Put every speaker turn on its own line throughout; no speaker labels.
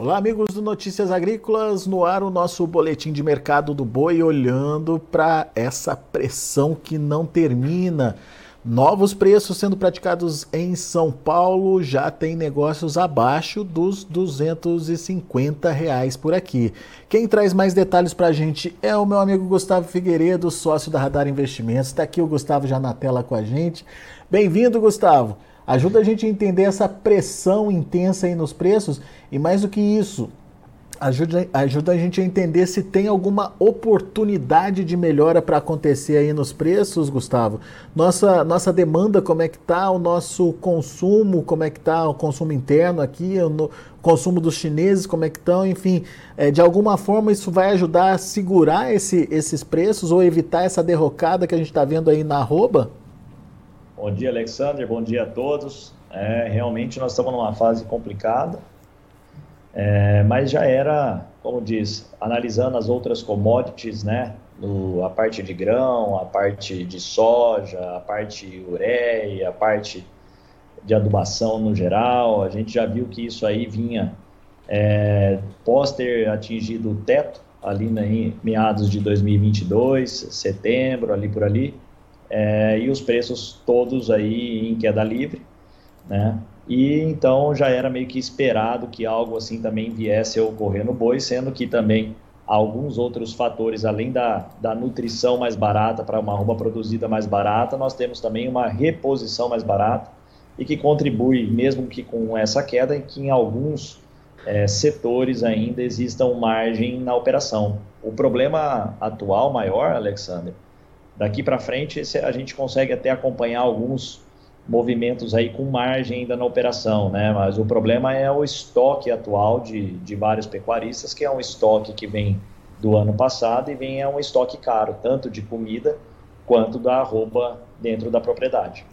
Olá, amigos do Notícias Agrícolas, no ar o nosso boletim de mercado do boi, olhando para essa pressão que não termina. Novos preços sendo praticados em São Paulo, já tem negócios abaixo dos 250 reais por aqui. Quem traz mais detalhes para a gente é o meu amigo Gustavo Figueiredo, sócio da Radar Investimentos. Está aqui o Gustavo já na tela com a gente. Bem-vindo, Gustavo. Ajuda a gente a entender essa pressão intensa aí nos preços e mais do que isso, ajuda, ajuda a gente a entender se tem alguma oportunidade de melhora para acontecer aí nos preços, Gustavo. Nossa, nossa demanda, como é que está? O nosso consumo, como é que está? O consumo interno aqui, o consumo dos chineses, como é que estão? Enfim, é, de alguma forma isso vai ajudar a segurar esse, esses preços ou evitar essa derrocada que a gente está vendo aí na arroba?
Bom dia, Alexander. Bom dia a todos. É, realmente nós estamos numa fase complicada, é, mas já era, como diz, analisando as outras commodities, né? No, a parte de grão, a parte de soja, a parte ureia, a parte de adubação no geral, a gente já viu que isso aí vinha é, pós ter atingido o teto ali em meados de 2022, setembro, ali por ali, é, e os preços todos aí em queda livre, né? E então já era meio que esperado que algo assim também viesse a ocorrer no boi, sendo que também alguns outros fatores, além da, da nutrição mais barata para uma arroba produzida mais barata, nós temos também uma reposição mais barata e que contribui, mesmo que com essa queda, que em alguns é, setores ainda existam margem na operação. O problema atual maior, Alexander, Daqui para frente, a gente consegue até acompanhar alguns movimentos aí com margem ainda na operação, né? Mas o problema é o estoque atual de, de vários pecuaristas, que é um estoque que vem do ano passado e vem é um estoque caro, tanto de comida quanto da arroba dentro da propriedade.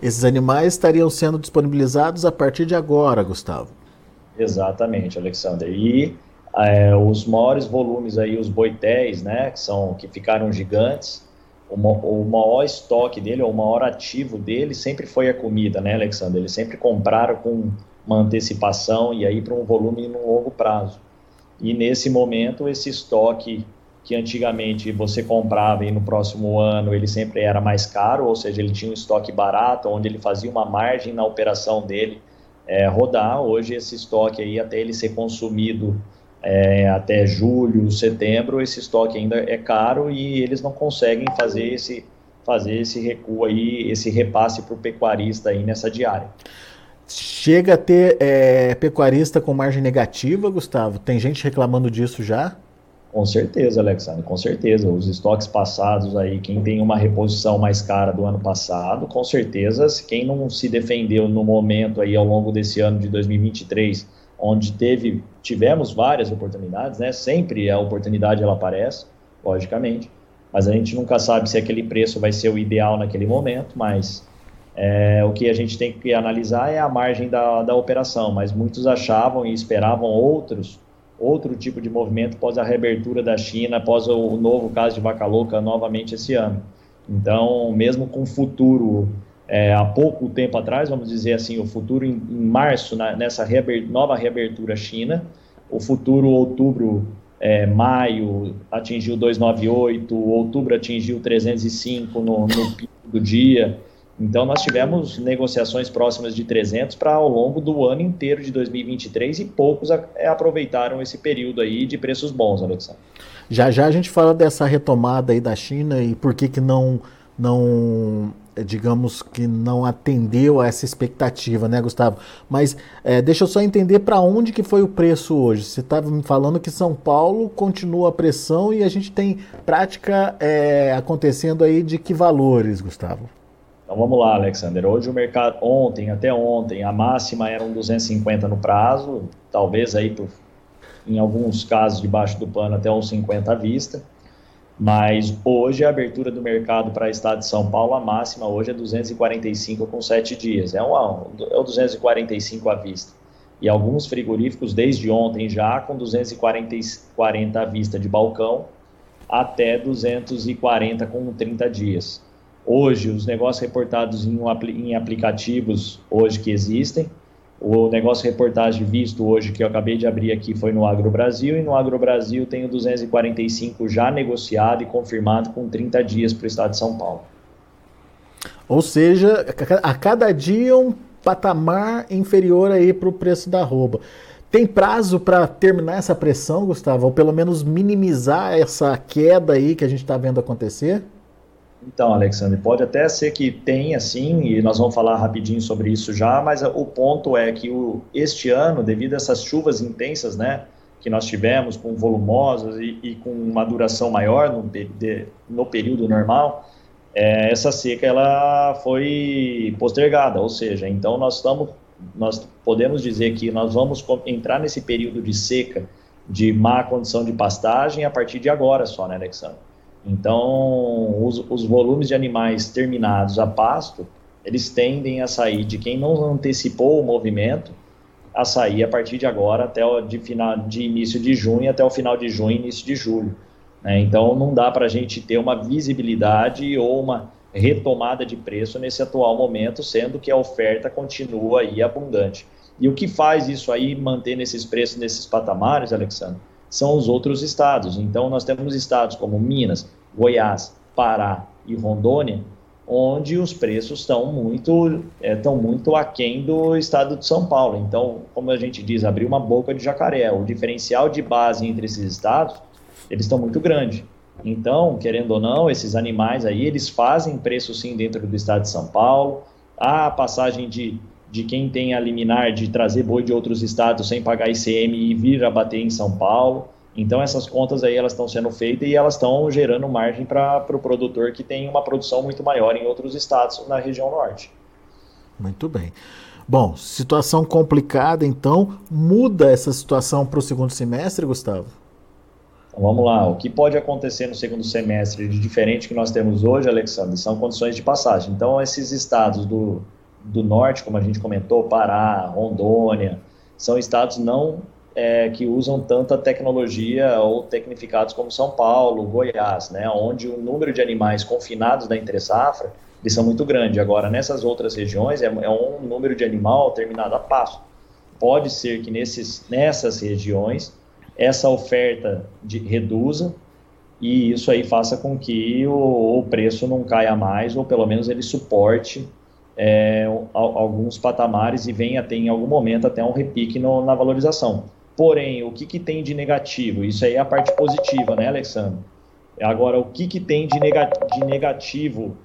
Esses animais estariam sendo disponibilizados a partir de agora, Gustavo.
Exatamente, Alexander. E é, os maiores volumes aí, os boitéis, né, que são que ficaram gigantes, o, maior estoque dele, ou o maior ativo dele sempre foi a comida, né, Alexandre? Eles sempre compraram com uma antecipação e aí para um volume no longo prazo. E nesse momento, esse estoque que antigamente você comprava e no próximo ano ele sempre era mais caro, ou seja, ele tinha um estoque barato, onde ele fazia uma margem na operação dele é, rodar. Hoje esse estoque aí, até ele ser consumido é, até julho, setembro, esse estoque ainda é caro e eles não conseguem fazer esse, fazer esse recuo aí, esse repasse para o pecuarista aí nessa diária.
Chega a ter é, pecuarista com margem negativa, Gustavo? Tem gente reclamando disso já?
Com certeza, Alexandre, com certeza. Os estoques passados aí, quem tem uma reposição mais cara do ano passado, com certeza, quem não se defendeu no momento aí ao longo desse ano de 2023 onde teve, tivemos várias oportunidades, né? Sempre a oportunidade ela aparece, logicamente, mas a gente nunca sabe se aquele preço vai ser o ideal naquele momento, mas é, o que a gente tem que analisar é a margem da, da operação, mas muitos achavam e esperavam outros, outro tipo de movimento após a reabertura da China, após o, o novo caso de vaca louca novamente esse ano. Então, mesmo com o futuro é, há pouco tempo atrás, vamos dizer assim, o futuro em, em março, na, nessa nova reabertura China, o futuro outubro, é, maio atingiu 298, outubro atingiu 305 no, no pico do dia. Então, nós tivemos negociações próximas de 300 para ao longo do ano inteiro de 2023 e poucos a, é, aproveitaram esse período aí de preços bons, Alexandre.
Já já a gente fala dessa retomada aí da China e por que que não não digamos que não atendeu a essa expectativa, né, Gustavo? Mas é, deixa eu só entender para onde que foi o preço hoje. Você estava me falando que São Paulo continua a pressão e a gente tem prática é, acontecendo aí de que valores, Gustavo?
Então vamos lá, Alexander. Hoje o mercado, ontem, até ontem, a máxima era um 250 no prazo, talvez aí por, em alguns casos debaixo do pano até uns 50 à vista. Mas hoje a abertura do mercado para o estado de São Paulo, a máxima hoje é 245 com 7 dias. É, uma, é o 245 à vista. E alguns frigoríficos desde ontem já com 240 40 à vista de balcão até 240 com 30 dias. Hoje, os negócios reportados em, em aplicativos hoje que existem, O negócio reportagem visto hoje, que eu acabei de abrir aqui, foi no Agro Brasil, e no Agro Brasil tem o 245 já negociado e confirmado com 30 dias para o estado de São Paulo.
Ou seja, a cada dia um patamar inferior aí para o preço da arroba. Tem prazo para terminar essa pressão, Gustavo? Ou pelo menos minimizar essa queda aí que a gente está vendo acontecer?
Então, Alexandre, pode até ser que tenha sim, e nós vamos falar rapidinho sobre isso já, mas o ponto é que o, este ano, devido a essas chuvas intensas, né, que nós tivemos, com volumosas e, e com uma duração maior no, de, no período normal, é, essa seca ela foi postergada, ou seja, então nós estamos, nós podemos dizer que nós vamos entrar nesse período de seca, de má condição de pastagem a partir de agora só, né, Alexandre? Então, os, os volumes de animais terminados a pasto, eles tendem a sair de quem não antecipou o movimento, a sair a partir de agora até o de, final, de início de junho até o final de junho, início de julho. Né? Então, não dá para a gente ter uma visibilidade ou uma retomada de preço nesse atual momento, sendo que a oferta continua aí abundante. E o que faz isso aí manter nesses preços, nesses patamares, Alexandre? São os outros estados. Então, nós temos estados como Minas, Goiás, Pará e Rondônia, onde os preços estão muito, estão é, muito aquém do estado de São Paulo. Então, como a gente diz, abriu uma boca de jacaré. O diferencial de base entre esses estados, eles estão muito grande. Então, querendo ou não, esses animais aí, eles fazem preço sim dentro do estado de São Paulo. A passagem de de quem tem a liminar de trazer boi de outros estados sem pagar ICM e vir a bater em São Paulo. Então essas contas aí elas estão sendo feitas e elas estão gerando margem para o pro produtor que tem uma produção muito maior em outros estados na região norte.
Muito bem. Bom, situação complicada, então muda essa situação para o segundo semestre, Gustavo?
Então, vamos lá, o que pode acontecer no segundo semestre de diferente que nós temos hoje, Alexandre, são condições de passagem. Então, esses estados do, do norte, como a gente comentou, Pará, Rondônia, são estados não é, que usam tanta tecnologia ou tecnificados como São Paulo, Goiás, né, onde o número de animais confinados da entre-safra eles são muito grande. Agora, nessas outras regiões, é, é um número de animal terminado a passo. Pode ser que nesses, nessas regiões essa oferta de, reduza e isso aí faça com que o, o preço não caia mais, ou pelo menos ele suporte é, alguns patamares e venha ter em algum momento até um repique no, na valorização. Porém, o que, que tem de negativo? Isso aí é a parte positiva, né, Alexandre? Agora, o que, que tem de, nega, de negativo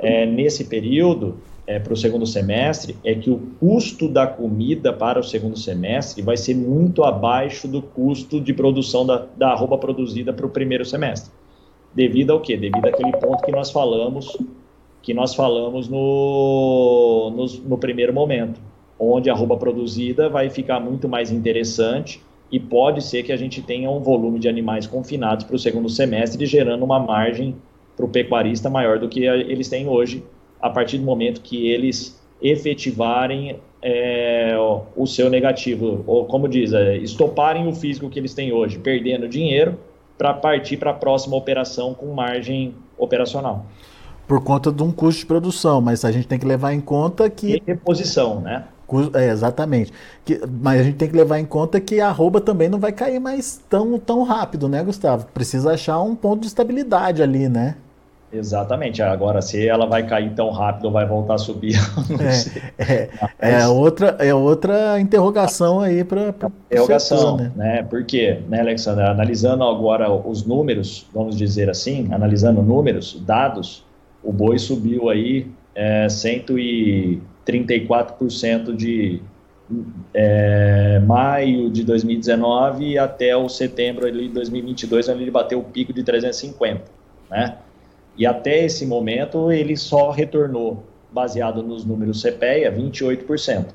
é, nesse período é, para o segundo semestre é que o custo da comida para o segundo semestre vai ser muito abaixo do custo de produção da, da arroba produzida para o primeiro semestre. Devido ao quê? Devido àquele ponto que nós falamos que nós falamos no, no, no primeiro momento, onde a roupa produzida vai ficar muito mais interessante e pode ser que a gente tenha um volume de animais confinados para o segundo semestre, gerando uma margem para o pecuarista maior do que eles têm hoje, a partir do momento que eles efetivarem é, o seu negativo, ou como diz, é, estoparem o físico que eles têm hoje, perdendo dinheiro, para partir para a próxima operação com margem operacional
por conta de um custo de produção, mas a gente tem que levar em conta que.
E reposição, né?
É, exatamente. Que, mas a gente tem que levar em conta que a arroba também não vai cair mais tão, tão rápido, né, Gustavo? Precisa achar um ponto de estabilidade ali, né?
Exatamente. Agora, se ela vai cair tão rápido ou vai voltar a subir,
é, é, é, outra, é outra interrogação aí para.
Interrogação, né? né? Por quê, né, Alexandre? Analisando agora os números, vamos dizer assim, analisando números, dados, o boi subiu aí é, 134% de é, maio de 2019 até o setembro de 2022, onde ele bateu o pico de 350, né? E até esse momento ele só retornou, baseado nos números CPEA, 28%.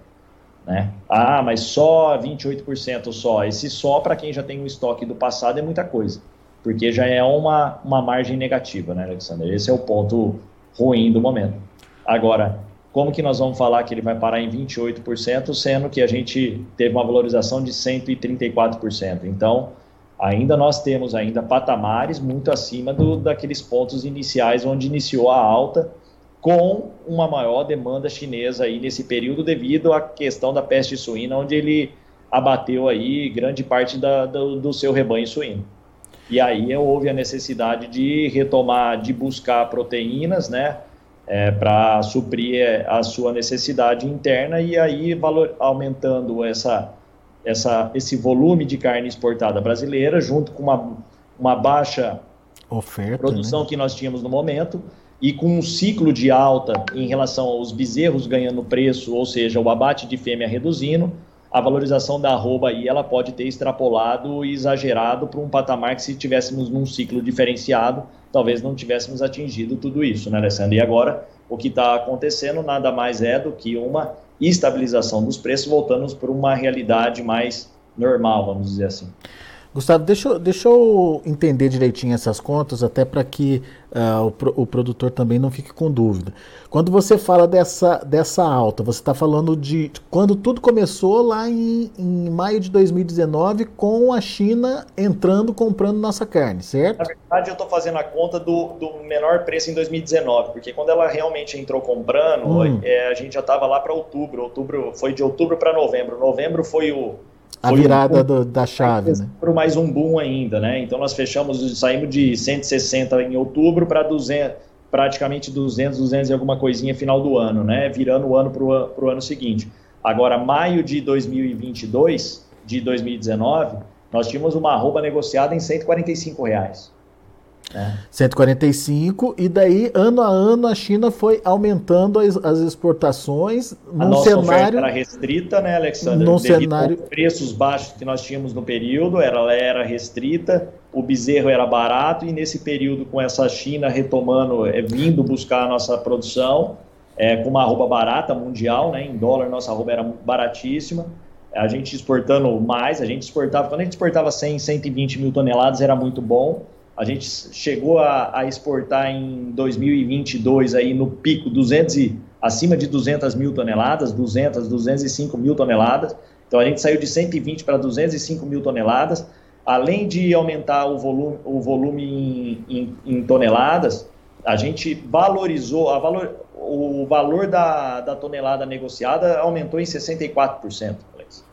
Né? Ah, mas só 28% só. Esse só, para quem já tem um estoque do passado, é muita coisa porque já é uma, uma margem negativa, né, Alexander? Esse é o ponto ruim do momento. Agora, como que nós vamos falar que ele vai parar em 28%, sendo que a gente teve uma valorização de 134%? Então, ainda nós temos ainda patamares muito acima do, daqueles pontos iniciais onde iniciou a alta com uma maior demanda chinesa aí nesse período devido à questão da peste suína, onde ele abateu aí grande parte da, do, do seu rebanho suíno. E aí houve a necessidade de retomar, de buscar proteínas, né, é, para suprir a sua necessidade interna e aí valor, aumentando essa, essa, esse volume de carne exportada brasileira, junto com uma, uma baixa
Oferta,
produção
né?
que nós tínhamos no momento, e com um ciclo de alta em relação aos bezerros ganhando preço, ou seja, o abate de fêmea reduzindo, a valorização da arroba aí ela pode ter extrapolado e exagerado para um patamar que se tivéssemos num ciclo diferenciado, talvez não tivéssemos atingido tudo isso, né, Alessandro? E agora o que está acontecendo nada mais é do que uma estabilização dos preços, voltando para uma realidade mais normal, vamos dizer assim.
Gustavo, deixa, deixa eu entender direitinho essas contas, até para que uh, o, o, produtor também não fique com dúvida. Quando você fala dessa, dessa alta, você está falando de quando tudo começou lá em, em maio de 2019, com a China entrando comprando nossa carne, certo?
Na verdade, eu estou fazendo a conta do, do menor preço em 2019, porque quando ela realmente entrou comprando, hum. é, a gente já estava lá para outubro. Outubro foi de outubro para novembro. Novembro foi o
a virada um do, da chave, né?
Por mais um boom ainda, né? Então nós fechamos, saímos de 160 em outubro para 200, praticamente 200, 200 e alguma coisinha final do ano, né? Virando o ano para o ano seguinte. Agora, maio de 2022, de 2019, nós tínhamos uma arroba negociada em 145 reais.
É. 145, e daí, ano a ano, a China foi aumentando as, as exportações
num a nossa cenário. era restrita, né, Alexandre?
Num cenário.
preços baixos que nós tínhamos no período, ela era restrita, o bezerro era barato, e nesse período, com essa China retomando, é, vindo buscar a nossa produção, é, com uma arroba barata mundial, né, em dólar, nossa arroba era baratíssima. A gente exportando mais, a gente exportava, quando a gente exportava 100, 120 mil toneladas, era muito bom a gente chegou a, a, exportar em 2022 aí no pico 200 e, acima de 200 mil toneladas, 200, 205 mil toneladas. Então a gente saiu de 120 para 205 mil toneladas. Além de aumentar o volume, o volume em, em, em toneladas, a gente valorizou, a valor, o valor da, da tonelada negociada aumentou em 64%, Alex,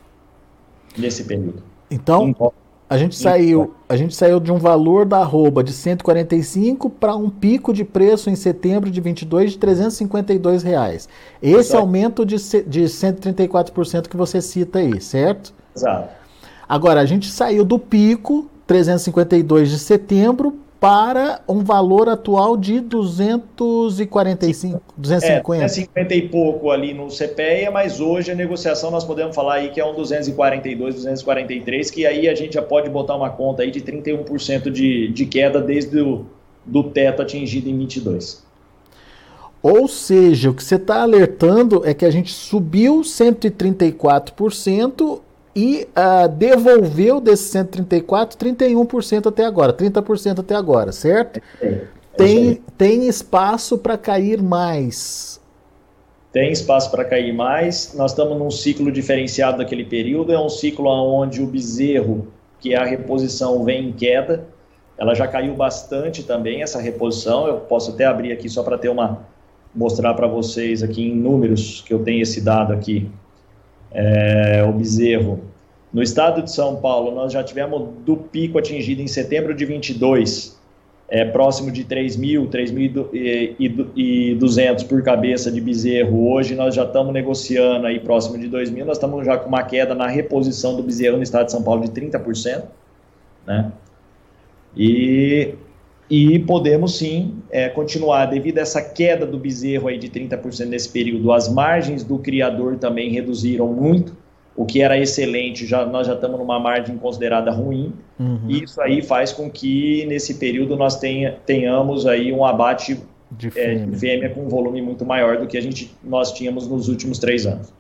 nesse período.
Então, a gente saiu, a gente saiu de um valor da arroba de 145 para um pico de preço em setembro de 22 de 352 reais. Esse Exato. aumento de, de 134% que você cita aí, certo?
Exato.
Agora, a gente saiu do pico 352 de setembro para um valor atual de 245, 250. É,
250 e pouco ali no CPEA, mas hoje a negociação nós podemos falar aí que é um 242, 243, que aí a gente já pode botar uma conta aí de 31% de, de queda desde o do teto atingido em 22.
Ou seja, o que você está alertando é que a gente subiu 134% e uh, devolveu desses 134, 31% até agora, 30% até agora, certo? É, é tem, tem espaço para cair mais.
Tem espaço para cair mais. Nós estamos num ciclo diferenciado daquele período. É um ciclo onde o bezerro, que é a reposição, vem em queda. Ela já caiu bastante também, essa reposição. Eu posso até abrir aqui só para ter uma. mostrar para vocês aqui em números, que eu tenho esse dado aqui é, o bezerro. No estado de São Paulo, nós já tivemos do pico atingido em setembro de 22, é, próximo de 3 mil, 3.200 por cabeça de bezerro. Hoje nós já estamos negociando aí próximo de 2 mil, nós estamos já com uma queda na reposição do bezerro no estado de São Paulo de 30%, né? E e podemos sim é, continuar, devido a essa queda do bezerro aí de 30% nesse período, as margens do criador também reduziram muito, o que era excelente, já, nós já estamos numa margem considerada ruim, uhum. e isso aí faz com que nesse período nós tenha, tenhamos aí um abate de fêmea. É, de fêmea com um volume muito maior do que a gente, nós tínhamos nos últimos três anos.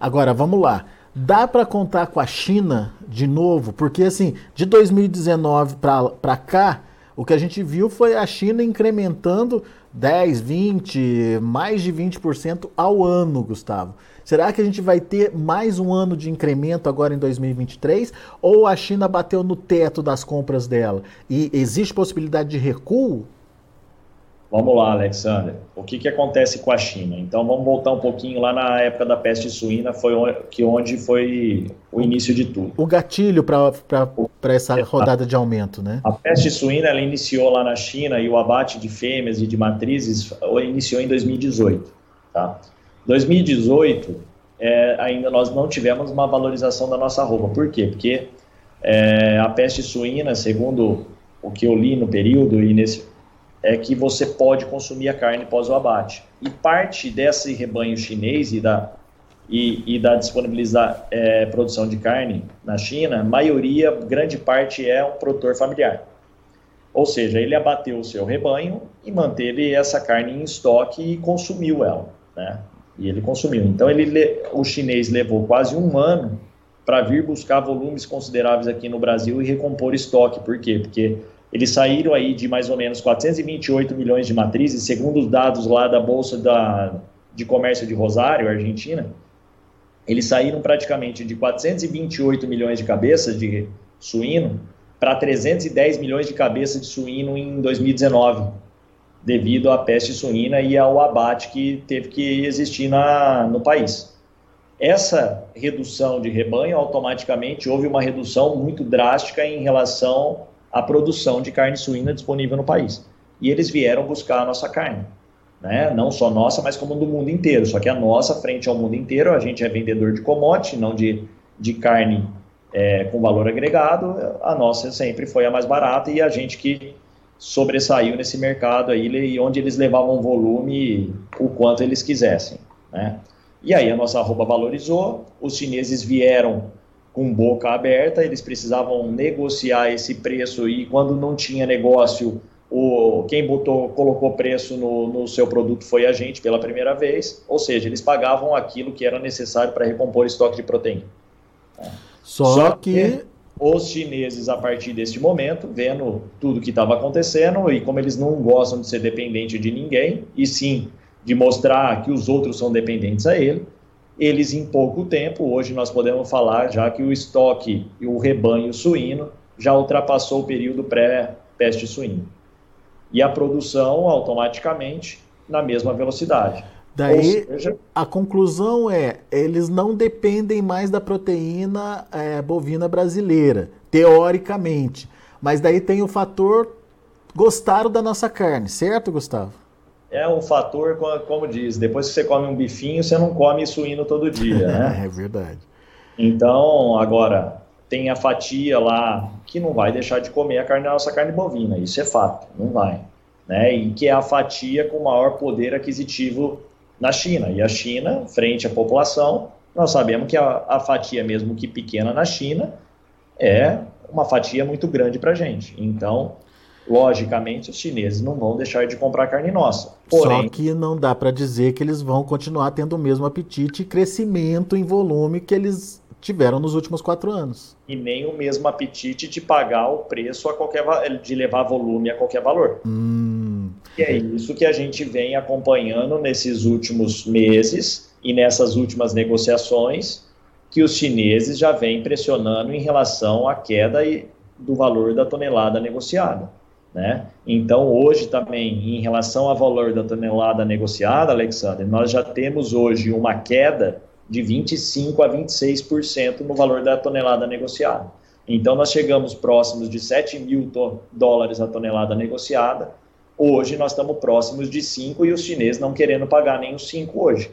Agora, vamos lá. Dá para contar com a China de novo? Porque, assim, de 2019 para cá, o que a gente viu foi a China incrementando 10, 20, mais de 20% ao ano, Gustavo. Será que a gente vai ter mais um ano de incremento agora em 2023? Ou a China bateu no teto das compras dela? E existe possibilidade de recuo?
Vamos lá, Alexander. O que, que acontece com a China? Então, vamos voltar um pouquinho lá na época da peste suína, foi onde, que onde foi o início de tudo.
O gatilho para essa rodada de aumento, né?
A peste suína ela iniciou lá na China e o abate de fêmeas e de matrizes iniciou em 2018. Tá? 2018, é, ainda nós não tivemos uma valorização da nossa roupa. Por quê? Porque é, a peste suína, segundo o que eu li no período e nesse é que você pode consumir a carne pós o abate. E parte desse rebanho chinês e da, e, e da disponibilizar é, produção de carne na China, maioria, grande parte é um produtor familiar. Ou seja, ele abateu o seu rebanho e manteve essa carne em estoque e consumiu ela, né? E ele consumiu. Então, ele, o chinês levou quase um ano para vir buscar volumes consideráveis aqui no Brasil e recompor estoque. Por quê? Porque eles saíram aí de mais ou menos 428 milhões de matrizes, segundo os dados lá da Bolsa da, de Comércio de Rosário, Argentina, eles saíram praticamente de 428 milhões de cabeças de suíno para 310 milhões de cabeças de suíno em 2019, devido à peste suína e ao abate que teve que existir na, no país. Essa redução de rebanho, automaticamente houve uma redução muito drástica em relação a produção de carne suína disponível no país. E eles vieram buscar a nossa carne. Né? Não só nossa, mas como do mundo inteiro. Só que a nossa, frente ao mundo inteiro, a gente é vendedor de commodity, não de, de carne é, com valor agregado. A nossa sempre foi a mais barata e a gente que sobressaiu nesse mercado aí, e onde eles levavam volume o quanto eles quisessem. Né? E aí a nossa arroba valorizou, os chineses vieram com boca aberta, eles precisavam negociar esse preço e quando não tinha negócio, o, quem botou, colocou preço no, no seu produto foi a gente pela primeira vez, ou seja, eles pagavam aquilo que era necessário para recompor estoque de proteína.
Só, Só que... que
os chineses, a partir deste momento, vendo tudo que estava acontecendo e como eles não gostam de ser dependente de ninguém, e sim de mostrar que os outros são dependentes a ele, eles em pouco tempo, hoje nós podemos falar já que o estoque e o rebanho suíno já ultrapassou o período pré-peste suína. E a produção automaticamente na mesma velocidade.
Daí seja, a conclusão é, eles não dependem mais da proteína é, bovina brasileira, teoricamente. Mas daí tem o fator gostaram da nossa carne, certo, Gustavo?
É um fator, como diz, depois que você come um bifinho, você não come suíno todo dia, né?
é verdade.
Então, agora, tem a fatia lá que não vai deixar de comer a carne, nossa carne bovina, isso é fato, não vai. Né? E que é a fatia com maior poder aquisitivo na China. E a China, frente à população, nós sabemos que a, a fatia, mesmo que pequena na China, é uma fatia muito grande para a gente. Então, logicamente os chineses não vão deixar de comprar carne nossa.
Porém, Só que não dá para dizer que eles vão continuar tendo o mesmo apetite e crescimento em volume que eles tiveram nos últimos quatro anos.
E nem o mesmo apetite de pagar o preço a qualquer de levar volume a qualquer valor.
Hum.
E é isso que a gente vem acompanhando nesses últimos meses e nessas últimas negociações que os chineses já vêm pressionando em relação à queda do valor da tonelada negociada. Né? Então, hoje também, em relação ao valor da tonelada negociada, Alexander, nós já temos hoje uma queda de 25% a 26% no valor da tonelada negociada. Então, nós chegamos próximos de 7 mil dólares a tonelada negociada. Hoje, nós estamos próximos de 5 e os chineses não querendo pagar nem os 5 hoje.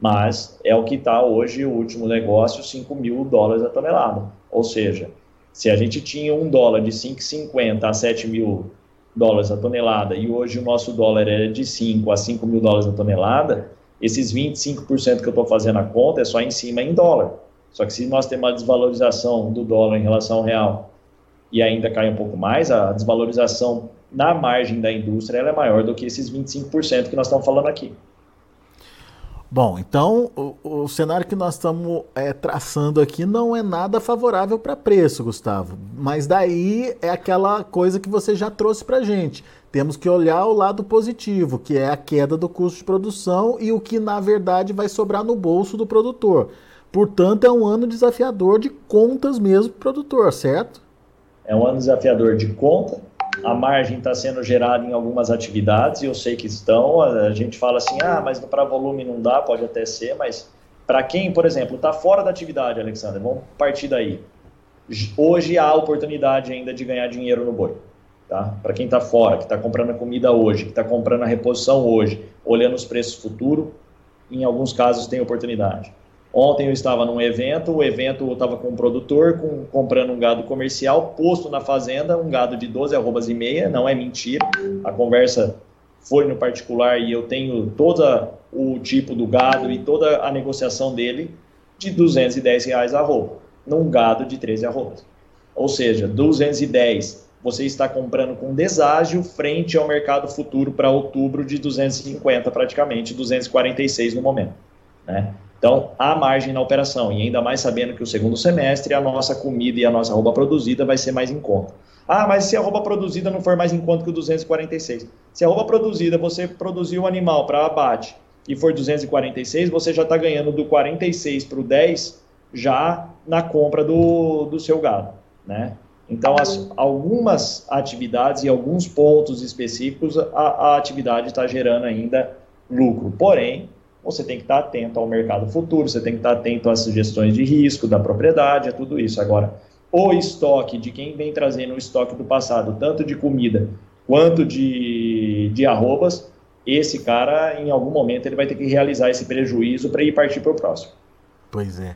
Mas é o que está hoje o último negócio, 5 mil dólares a tonelada. Ou seja, se a gente tinha um dólar de 5,50 a 7 mil dólares a tonelada e hoje o nosso dólar é de 5 a 5 mil dólares a tonelada, esses 25% que eu estou fazendo a conta é só em cima em dólar. Só que se nós temos uma desvalorização do dólar em relação ao real e ainda cai um pouco mais, a desvalorização na margem da indústria é maior do que esses 25% que nós estamos falando aqui.
Bom, então o, o, cenário que nós estamos é, traçando aqui não é nada favorável para preço, Gustavo. Mas daí é aquela coisa que você já trouxe para gente. Temos que olhar o lado positivo, que é a queda do custo de produção e o que na verdade vai sobrar no bolso do produtor. Portanto, é um ano desafiador de contas mesmo para o produtor, certo?
É um ano desafiador de conta, a margem está sendo gerada em algumas atividades, e eu sei que estão. A gente fala assim, ah, mas para volume não dá, pode até ser, mas para quem, por exemplo, está fora da atividade, Alexandre, vamos partir daí. Hoje há oportunidade ainda de ganhar dinheiro no boi. Tá? Para quem está fora, que está comprando a comida hoje, que está comprando a reposição hoje, olhando os preços futuros, em alguns casos tem oportunidade. Ontem eu estava num evento, o evento estava com um produtor com, comprando um gado comercial, posto na fazenda, um gado de 12 arrobas e meia, não é mentira, a conversa foi no particular e eu tenho todo o tipo do gado e toda a negociação dele de 210 reais a roupa, num gado de 13 arrobas. Ou seja, 210 você está comprando com deságio frente ao mercado futuro para outubro de 250 praticamente, 246 no momento, né? Então, há margem na operação, e ainda mais sabendo que o segundo semestre a nossa comida e a nossa roupa produzida vai ser mais em conta. Ah, mas se a roupa produzida não for mais em conta que o 246? Se a roupa produzida, você produziu o animal para abate e for 246, você já está ganhando do 46 para o 10 já na compra do, do seu gado, né? Então, as, algumas atividades e alguns pontos específicos, a, a atividade está gerando ainda lucro. Porém, você tem que estar atento ao mercado futuro, você tem que estar atento às sugestões de risco da propriedade, a tudo isso. Agora, o estoque de quem vem trazendo o estoque do passado, tanto de comida quanto de, de arrobas, esse cara, em algum momento, ele vai ter que realizar esse prejuízo para ir partir para o próximo.
Pois é.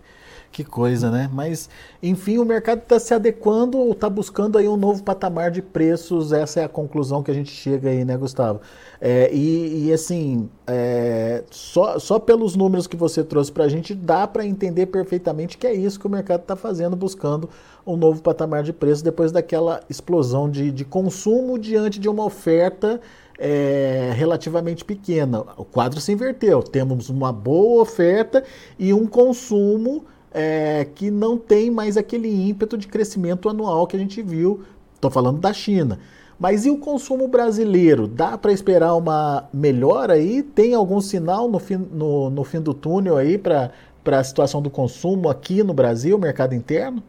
Que coisa, né? Mas, enfim, o mercado está se adequando ou está buscando aí um novo patamar de preços. Essa é a conclusão que a gente chega aí, né, Gustavo? É, e, e, assim, é, só, só pelos números que você trouxe para a gente, dá para entender perfeitamente que é isso que o mercado está fazendo, buscando um novo patamar de preço depois daquela explosão de, de consumo diante de uma oferta é, relativamente pequena. O quadro se inverteu. Temos uma boa oferta e um consumo é, que não tem mais aquele ímpeto de crescimento anual que a gente viu. Estou falando da China. Mas e o consumo brasileiro? Dá para esperar uma melhora aí? Tem algum sinal no fim, no, no fim do túnel aí para a situação do consumo aqui no Brasil, mercado interno?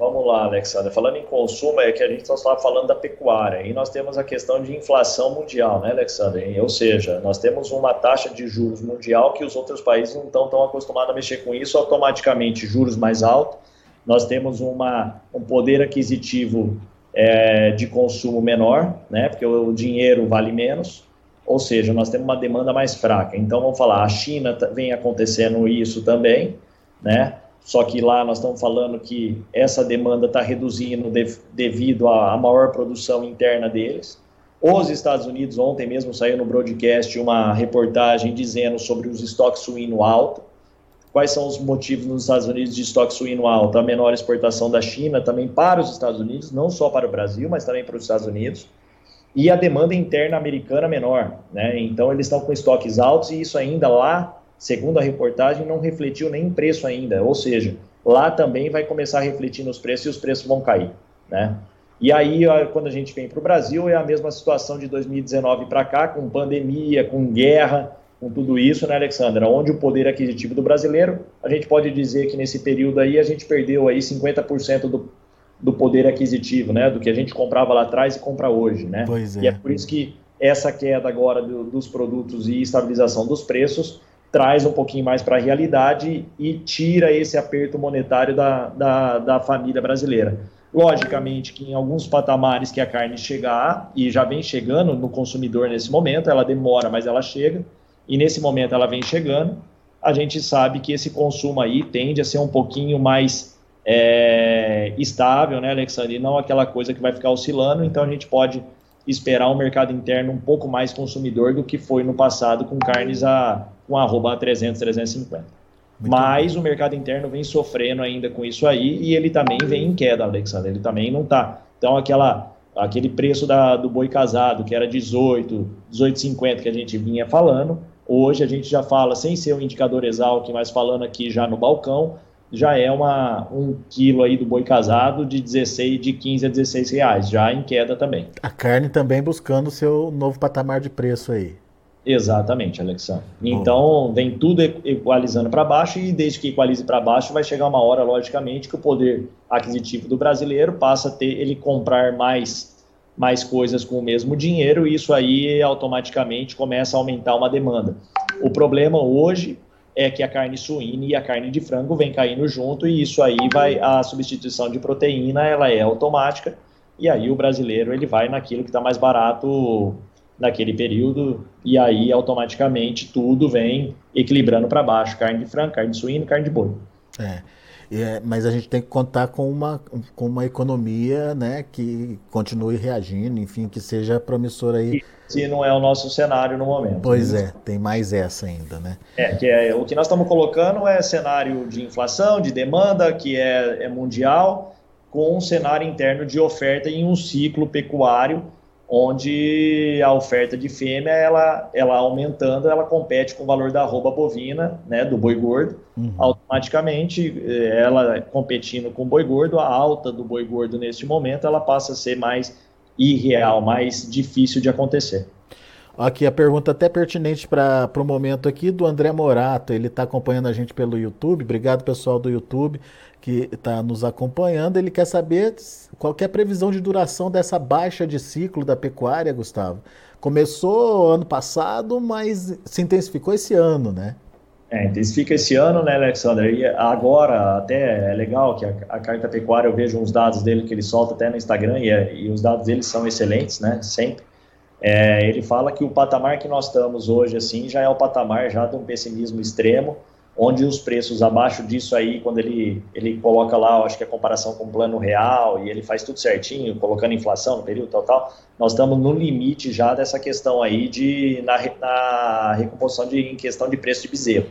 Vamos lá, Alexandre. Falando em consumo, é que a gente só estava falando da pecuária. E nós temos a questão de inflação mundial, né, Alexandre? Ou seja, nós temos uma taxa de juros mundial que os outros países não estão tão acostumados a mexer com isso, automaticamente juros mais altos. Nós temos uma, um poder aquisitivo é, de consumo menor, né, porque o dinheiro vale menos. Ou seja, nós temos uma demanda mais fraca. Então, vamos falar, a China vem acontecendo isso também, né? Só que lá nós estamos falando que essa demanda está reduzindo de, devido à, à maior produção interna deles. Os Estados Unidos, ontem mesmo saiu no broadcast uma reportagem dizendo sobre os estoques suíno alto. Quais são os motivos nos Estados Unidos de estoque suíno alto? A menor exportação da China também para os Estados Unidos, não só para o Brasil, mas também para os Estados Unidos. E a demanda interna americana menor. Né? Então, eles estão com estoques altos e isso ainda lá segundo a reportagem, não refletiu nem em preço ainda, ou seja, lá também vai começar a refletir nos preços e os preços vão cair, né? E aí, quando a gente vem para o Brasil, é a mesma situação de 2019 para cá, com pandemia, com guerra, com tudo isso, né, Alexandra? Onde o poder aquisitivo do brasileiro, a gente pode dizer que nesse período aí a gente perdeu aí 50% do, do poder aquisitivo, né, do que a gente comprava lá atrás e compra hoje, né?
Pois é.
E é por isso que essa queda agora do, dos produtos e estabilização dos preços traz um pouquinho mais para a realidade e tira esse aperto monetário da, da, da, família brasileira. Logicamente que em alguns patamares que a carne chegar, e já vem chegando no consumidor nesse momento, ela demora, mas ela chega, e nesse momento ela vem chegando, a gente sabe que esse consumo aí tende a ser um pouquinho mais é, estável, né, Alexandre? Não aquela coisa que vai ficar oscilando, então a gente pode esperar um mercado interno um pouco mais consumidor do que foi no passado com carnes a com arroba 300, 350. Muito Mas bom. o mercado interno vem sofrendo ainda com isso aí e ele também vem em queda, Alexandre. Ele também não está. Então, aquela, aquele preço da, do boi casado, que era 18, 18,50 que a gente vinha falando, hoje a gente já fala, sem ser um indicador exalc, mas falando aqui já no balcão, já é uma, um quilo aí do boi casado de 16, de 15 a 16 reais, já em queda também.
A carne também buscando o seu novo patamar de preço aí.
Exatamente, Alexandre. Então, vem tudo equalizando para baixo e desde que equalize para baixo, vai chegar uma hora, logicamente, que o poder aquisitivo do brasileiro passa a ter ele comprar mais mais coisas com o mesmo dinheiro e isso aí automaticamente começa a aumentar uma demanda. O problema hoje é que a carne suína e a carne de frango vem caindo junto e isso aí vai a substituição de proteína ela é automática e aí o brasileiro ele vai naquilo que está mais barato naquele período e aí automaticamente tudo vem equilibrando para baixo carne de frango carne de carne de boi
é. É, mas a gente tem que contar com uma, com uma economia né, que continue reagindo, enfim, que seja promissora aí.
Se não é o nosso cenário no momento.
Pois é, tem mais essa ainda, né?
É, que é, o que nós estamos colocando é cenário de inflação, de demanda, que é, é mundial, com um cenário interno de oferta em um ciclo pecuário onde a oferta de fêmea, ela, ela aumentando, ela compete com o valor da arroba bovina, né, do boi gordo, uhum. automaticamente, eh, ela competindo com o boi gordo, a alta do boi gordo neste momento, ela passa a ser mais irreal, mais difícil de acontecer.
Aqui a pergunta até pertinente para o momento aqui do André Morato, ele está acompanhando a gente pelo YouTube, obrigado pessoal do YouTube que está nos acompanhando, ele quer saber qual é a previsão de duração dessa baixa de ciclo da pecuária, Gustavo. Começou ano passado, mas se intensificou esse ano, né?
É, intensifica esse ano, né, Alexander? E agora, até é legal que a, a Carta Pecuária, eu vejo uns dados dele que ele solta até no Instagram, e, é, e os dados dele são excelentes, né, sempre. É, ele fala que o patamar que nós estamos hoje, assim, já é o patamar já de um pessimismo extremo, onde os preços abaixo disso aí, quando ele, ele coloca lá, acho que a comparação com o plano real, e ele faz tudo certinho, colocando inflação no período tal, tal, nós estamos no limite já dessa questão aí de, na, na recomposição de, em questão de preço de bezerro,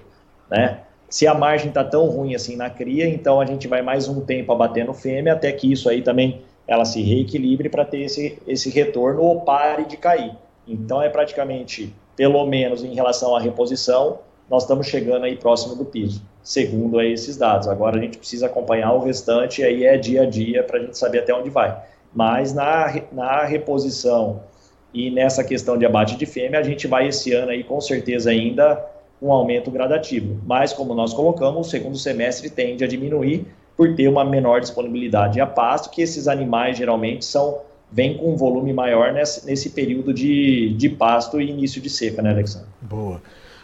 né? Se a margem está tão ruim assim na cria, então a gente vai mais um tempo abatendo fêmea, até que isso aí também ela se reequilibre para ter esse, esse retorno ou pare de cair. Então é praticamente, pelo menos em relação à reposição, nós estamos chegando aí próximo do piso, segundo esses dados. Agora a gente precisa acompanhar o restante, aí é dia a dia para a gente saber até onde vai. Mas na, na reposição e nessa questão de abate de fêmea, a gente vai esse ano aí com certeza ainda um aumento gradativo. Mas como nós colocamos, o segundo semestre tende a diminuir por ter uma menor disponibilidade a pasto, que esses animais geralmente são vêm com um volume maior nesse, nesse período de, de pasto e início de seca, né, Alexandre?
Boa.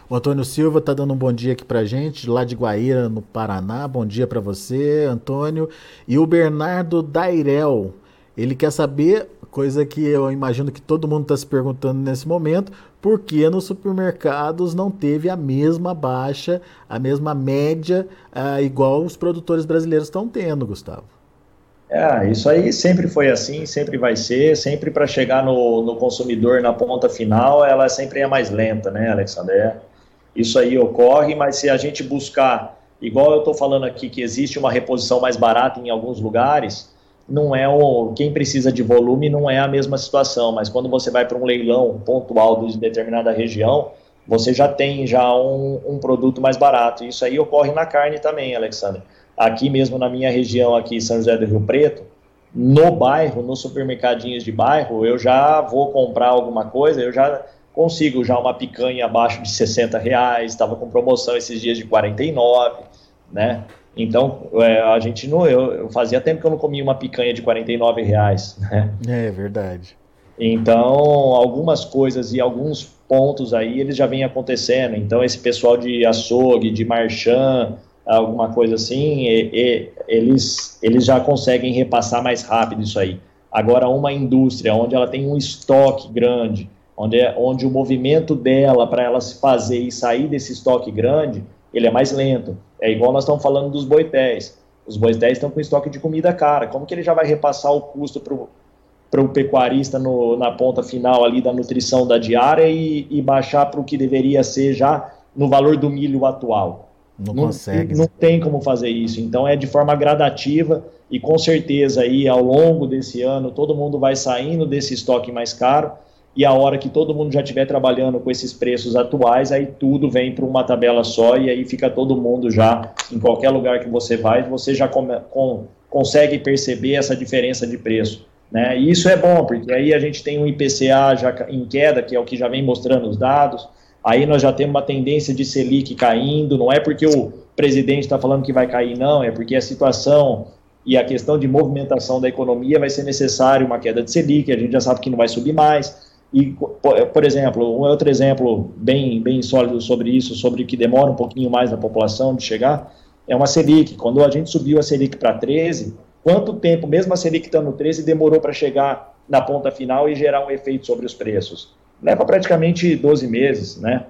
O Antônio Silva está dando um bom dia aqui para gente, lá de Guaíra, no Paraná. Bom dia para você, Antônio. E o Bernardo Dairel, ele quer saber, coisa que eu imagino que todo mundo está se perguntando nesse momento, por que nos supermercados não teve a mesma baixa, a mesma média, uh, igual os produtores brasileiros estão tendo, Gustavo?
É, isso aí sempre foi assim, sempre vai ser, sempre para chegar no, no, consumidor na ponta final, ela sempre é mais lenta, né, Alexandre? É isso aí ocorre, mas se a gente buscar, igual eu estou falando aqui, que existe uma reposição mais barata em alguns lugares, não é o quem precisa de volume não é a mesma situação, mas quando você vai para um leilão pontual de determinada região, você já tem já um, um, produto mais barato. Isso aí ocorre na carne também, Alexandre. Aqui mesmo na minha região, aqui em São José do Rio Preto, no bairro, nos supermercadinhos de bairro, eu já vou comprar alguma coisa, eu já consigo já uma picanha abaixo de 60 reais, estava com promoção esses dias de 49, né? Então, é, a gente não. Eu, eu, fazia tempo que eu não comia uma picanha de 49 reais. Né?
É verdade.
Então, algumas coisas e alguns pontos aí eles já vêm acontecendo. Então, esse pessoal de açougue, de marchand, alguma coisa assim, e, e, eles, eles já conseguem repassar mais rápido isso aí. Agora, uma indústria onde ela tem um estoque grande, onde, é, onde o movimento dela para ela se fazer e sair desse estoque grande, ele é mais lento. É igual nós estamos falando dos boitéis. Os boitéis estão com estoque de comida cara. Como que ele já vai repassar o custo para o pecuarista no, na ponta final ali da nutrição da diária e, e baixar para o que deveria ser já no valor do milho atual?
Não, não consegue.
Não tem como fazer isso. Então é de forma gradativa e com certeza aí ao longo desse ano todo mundo vai saindo desse estoque mais caro e a hora que todo mundo já estiver trabalhando com esses preços atuais, aí tudo vem para uma tabela só e aí fica todo mundo já, em qualquer lugar que você vai, você já come, com, consegue perceber essa diferença de preço. Né? E isso é bom, porque aí a gente tem um IPCA já em queda, que é o que já vem mostrando os dados, aí nós já temos uma tendência de Selic caindo, não é porque o presidente está falando que vai cair, não, é porque a situação e a questão de movimentação da economia vai ser necessário uma queda de Selic, a gente já sabe que não vai subir mais. E, por exemplo, um outro exemplo bem, bem sólido sobre isso, sobre que demora um pouquinho mais na população de chegar, é uma Selic. Quando a gente subiu a Selic para 13, quanto tempo, mesmo a Selic estando no 13, demorou para chegar na ponta final e gerar um efeito sobre os preços? Leva praticamente 12 meses, né,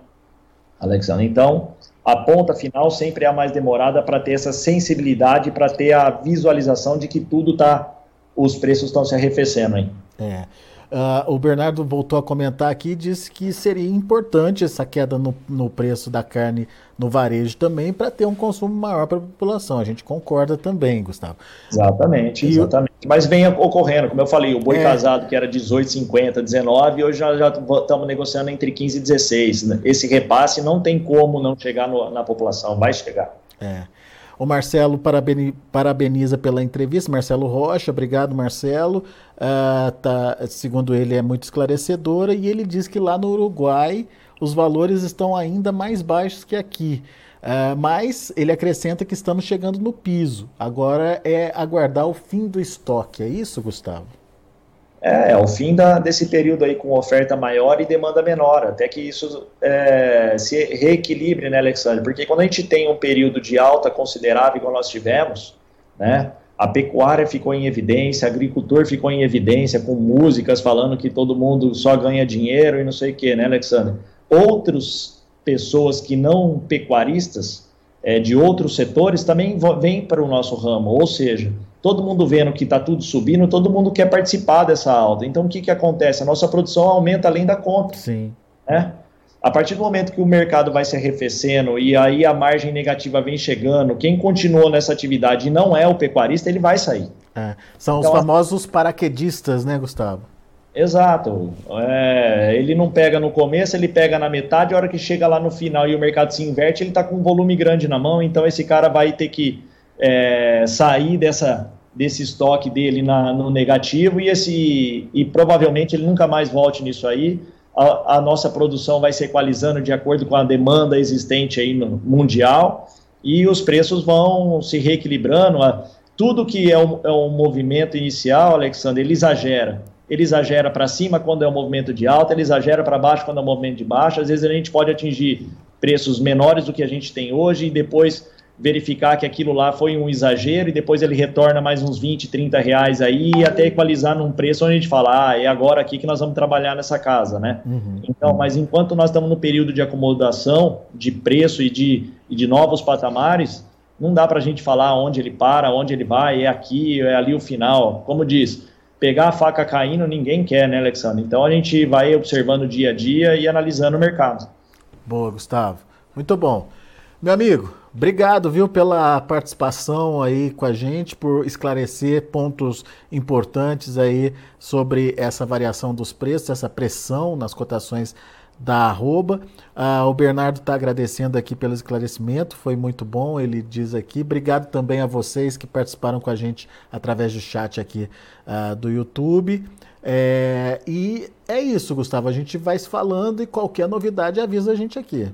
Alexandre? Então, a ponta final sempre é a mais demorada para ter essa sensibilidade, para ter a visualização de que tudo está, os preços estão se arrefecendo aí.
É. Uh, o Bernardo voltou a comentar aqui e disse que seria importante essa queda no, no preço da carne no varejo também para ter um consumo maior para a população. A gente concorda também, Gustavo.
Exatamente, exatamente. Mas vem ocorrendo, como eu falei, o boi é... casado que era 18,50, 19, hoje já, já estamos negociando entre 15 e 16. Né? Esse repasse não tem como não chegar no, na população, vai chegar.
É. O Marcelo parabeniza pela entrevista. Marcelo Rocha, obrigado, Marcelo. Uh, tá, segundo ele, é muito esclarecedora. E ele diz que lá no Uruguai os valores estão ainda mais baixos que aqui. Uh, mas ele acrescenta que estamos chegando no piso. Agora é aguardar o fim do estoque. É isso, Gustavo?
É, é o fim da, desse período aí com oferta maior e demanda menor, até que isso é, se reequilibre, né, Alexandre? Porque quando a gente tem um período de alta considerável, igual nós tivemos, né, a pecuária ficou em evidência, agricultor ficou em evidência, com músicas falando que todo mundo só ganha dinheiro e não sei o que, né, Alexandre? Outras pessoas que não pecuaristas, é, de outros setores, também vêm para o nosso ramo, ou seja, todo mundo vendo que está tudo subindo, todo mundo quer participar dessa alta. Então, o que, que acontece? A nossa produção aumenta além da conta.
Sim.
Né? A partir do momento que o mercado vai se arrefecendo e aí a margem negativa vem chegando, quem continuou nessa atividade e não é o pecuarista, ele vai sair.
É. São então, os famosos paraquedistas, né, Gustavo?
Exato. É, ele não pega no começo, ele pega na metade, a hora que chega lá no final e o mercado se inverte, ele está com um volume grande na mão, então esse cara vai ter que é, sair dessa, desse estoque dele na, no negativo e, esse, e provavelmente ele nunca mais volte nisso aí. A, a, nossa produção vai se equalizando de acordo com a demanda existente aí no mundial e os preços vão se reequilibrando. Tudo que é um, é um movimento inicial, Alexandre, ele exagera. Ele exagera para cima quando é um movimento de alta, ele exagera para baixo quando é um movimento de baixa. Às vezes a gente pode atingir preços menores do que a gente tem hoje e depois verificar que aquilo lá foi um exagero e depois ele retorna mais uns 20, 30 reais aí até equalizar num preço onde a gente fala, ah, é agora aqui que nós vamos trabalhar nessa casa, né? Uhum. Então, mas enquanto nós estamos no período de acomodação de preço e de, e de novos patamares, não dá para a gente falar onde ele para, onde ele vai, é aqui, é ali o final. Como diz, pegar a faca caindo ninguém quer, né, Alexandre? Então a gente vai observando dia a dia e analisando o mercado.
Boa, Gustavo. Muito bom. Meu amigo, Obrigado, viu, pela participação aí com a gente, por esclarecer pontos importantes aí sobre essa variação dos preços, essa pressão nas cotações da arroba. Ah, o Bernardo está agradecendo aqui pelo esclarecimento, foi muito bom, ele diz aqui. Obrigado também a vocês que participaram com a gente através do chat aqui ah, do YouTube. É, e é isso, Gustavo, a gente vai se falando e qualquer novidade avisa a gente aqui.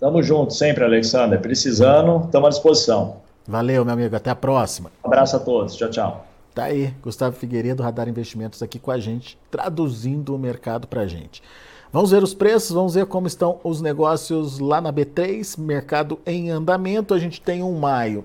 Tamo junto sempre, Alexander. Precisando, estamos à disposição.
Valeu, meu amigo. Até a próxima.
Um abraço a todos. Tchau, tchau.
Tá aí, Gustavo Figueiredo, Radar Investimentos, aqui com a gente, traduzindo o mercado para a gente. Vamos ver os preços, vamos ver como estão os negócios lá na B3, mercado em andamento. A gente tem um maio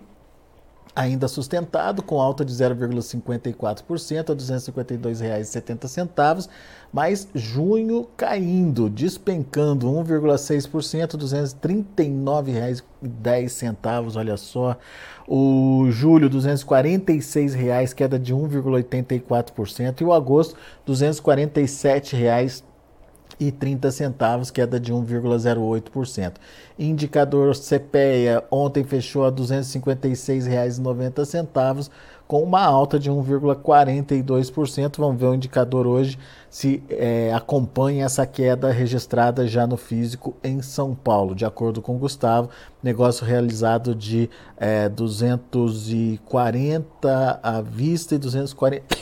ainda sustentado, com alta de 0,54% a R$ 252,70, mas junho caindo, despencando 1,6%, R$ 239,10, olha só. O julho, R$ 246,00, queda de 1,84%, e o agosto, R$ 247,00 e 30 centavos, queda de 1,08%. Indicador CPEA ontem fechou a R$ 256,90 com uma alta de 1,42%. Vamos ver o indicador hoje se é, acompanha essa queda registrada já no físico em São Paulo. De acordo com Gustavo, negócio realizado de é, 240 à vista e 240,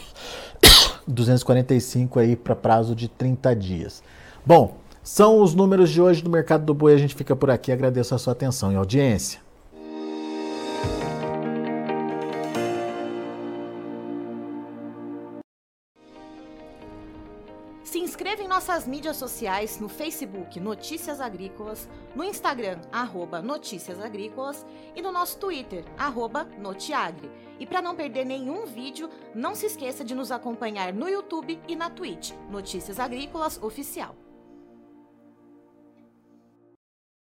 245 aí para prazo de 30 dias. Bom, são os números de hoje do mercado do boi. A gente fica por aqui. Agradeço a sua atenção e audiência.
Se inscreva em nossas mídias sociais no Facebook Notícias Agrícolas, no Instagram arroba Notícias Agrícolas e no nosso Twitter arroba Notiagre. E para não perder nenhum vídeo, não se esqueça de nos acompanhar no YouTube e na Twitch Notícias Agrícolas Oficial.